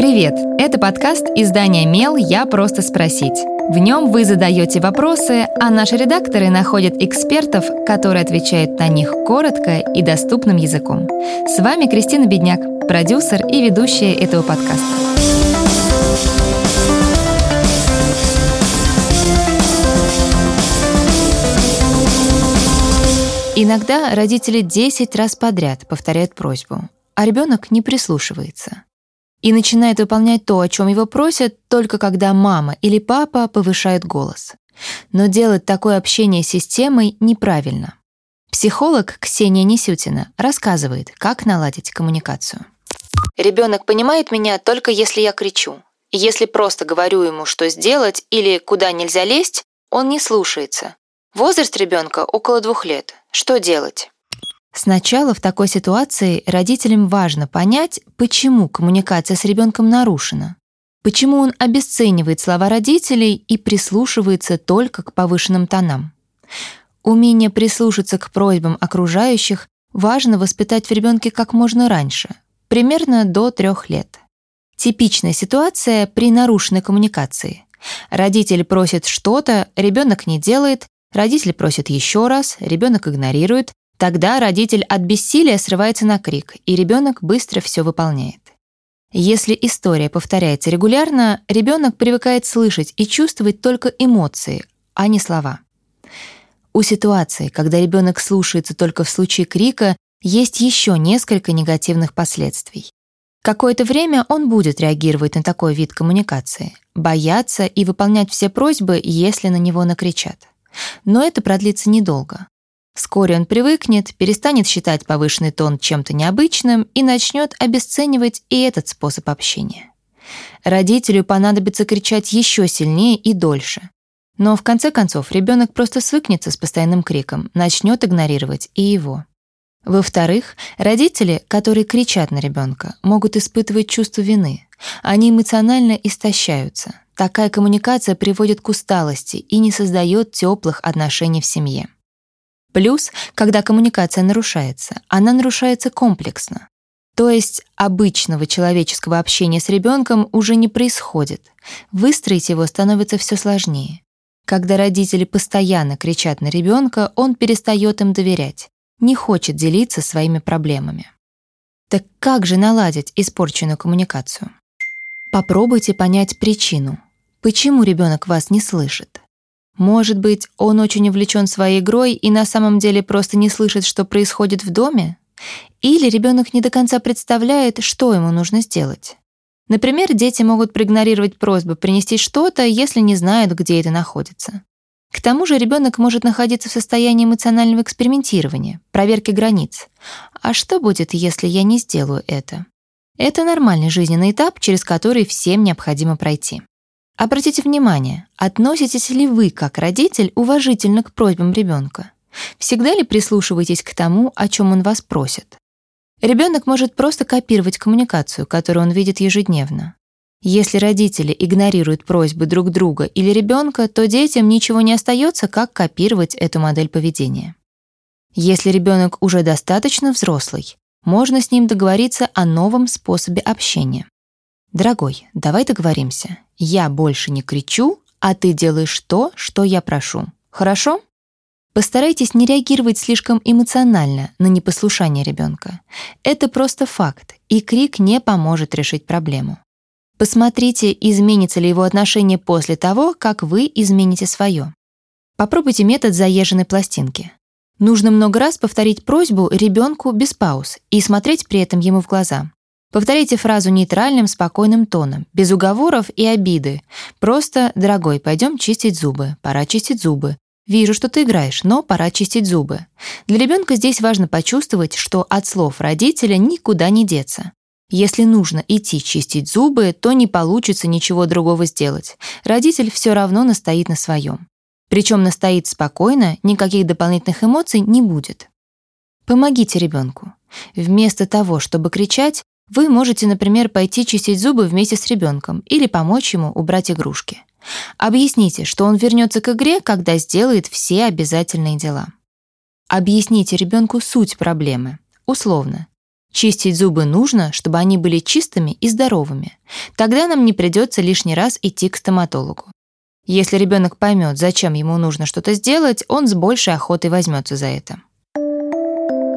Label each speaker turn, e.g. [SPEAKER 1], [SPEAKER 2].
[SPEAKER 1] Привет! Это подкаст издания «Мел. Я просто спросить». В нем вы задаете вопросы, а наши редакторы находят экспертов, которые отвечают на них коротко и доступным языком. С вами Кристина Бедняк, продюсер и ведущая этого подкаста. Иногда родители 10 раз подряд повторяют просьбу, а ребенок не прислушивается и начинает выполнять то, о чем его просят, только когда мама или папа повышают голос. Но делать такое общение с системой неправильно. Психолог Ксения Несютина рассказывает, как наладить коммуникацию.
[SPEAKER 2] Ребенок понимает меня только если я кричу. Если просто говорю ему, что сделать или куда нельзя лезть, он не слушается. Возраст ребенка около двух лет. Что делать?
[SPEAKER 1] Сначала в такой ситуации родителям важно понять, почему коммуникация с ребенком нарушена, почему он обесценивает слова родителей и прислушивается только к повышенным тонам. Умение прислушаться к просьбам окружающих важно воспитать в ребенке как можно раньше, примерно до трех лет. Типичная ситуация при нарушенной коммуникации. Родитель просит что-то, ребенок не делает, родитель просит еще раз, ребенок игнорирует, Тогда родитель от бессилия срывается на крик, и ребенок быстро все выполняет. Если история повторяется регулярно, ребенок привыкает слышать и чувствовать только эмоции, а не слова. У ситуации, когда ребенок слушается только в случае крика, есть еще несколько негативных последствий. Какое-то время он будет реагировать на такой вид коммуникации, бояться и выполнять все просьбы, если на него накричат. Но это продлится недолго. Вскоре он привыкнет, перестанет считать повышенный тон чем-то необычным и начнет обесценивать и этот способ общения. Родителю понадобится кричать еще сильнее и дольше. Но в конце концов ребенок просто свыкнется с постоянным криком, начнет игнорировать и его. Во-вторых, родители, которые кричат на ребенка, могут испытывать чувство вины. Они эмоционально истощаются. Такая коммуникация приводит к усталости и не создает теплых отношений в семье. Плюс, когда коммуникация нарушается, она нарушается комплексно. То есть обычного человеческого общения с ребенком уже не происходит. Выстроить его становится все сложнее. Когда родители постоянно кричат на ребенка, он перестает им доверять, не хочет делиться своими проблемами. Так как же наладить испорченную коммуникацию? Попробуйте понять причину. Почему ребенок вас не слышит? Может быть, он очень увлечен своей игрой и на самом деле просто не слышит, что происходит в доме? Или ребенок не до конца представляет, что ему нужно сделать? Например, дети могут проигнорировать просьбу принести что-то, если не знают, где это находится. К тому же ребенок может находиться в состоянии эмоционального экспериментирования, проверки границ. А что будет, если я не сделаю это? Это нормальный жизненный этап, через который всем необходимо пройти. Обратите внимание, относитесь ли вы, как родитель, уважительно к просьбам ребенка? Всегда ли прислушиваетесь к тому, о чем он вас просит? Ребенок может просто копировать коммуникацию, которую он видит ежедневно. Если родители игнорируют просьбы друг друга или ребенка, то детям ничего не остается, как копировать эту модель поведения. Если ребенок уже достаточно взрослый, можно с ним договориться о новом способе общения. «Дорогой, давай договоримся. Я больше не кричу, а ты делаешь то, что я прошу. Хорошо?» Постарайтесь не реагировать слишком эмоционально на непослушание ребенка. Это просто факт, и крик не поможет решить проблему. Посмотрите, изменится ли его отношение после того, как вы измените свое. Попробуйте метод заезженной пластинки. Нужно много раз повторить просьбу ребенку без пауз и смотреть при этом ему в глаза. Повторите фразу нейтральным, спокойным тоном, без уговоров и обиды. Просто «Дорогой, пойдем чистить зубы. Пора чистить зубы. Вижу, что ты играешь, но пора чистить зубы». Для ребенка здесь важно почувствовать, что от слов родителя никуда не деться. Если нужно идти чистить зубы, то не получится ничего другого сделать. Родитель все равно настоит на своем. Причем настоит спокойно, никаких дополнительных эмоций не будет. Помогите ребенку. Вместо того, чтобы кричать, вы можете, например, пойти чистить зубы вместе с ребенком или помочь ему убрать игрушки. Объясните, что он вернется к игре, когда сделает все обязательные дела. Объясните ребенку суть проблемы. Условно. Чистить зубы нужно, чтобы они были чистыми и здоровыми. Тогда нам не придется лишний раз идти к стоматологу. Если ребенок поймет, зачем ему нужно что-то сделать, он с большей охотой возьмется за это.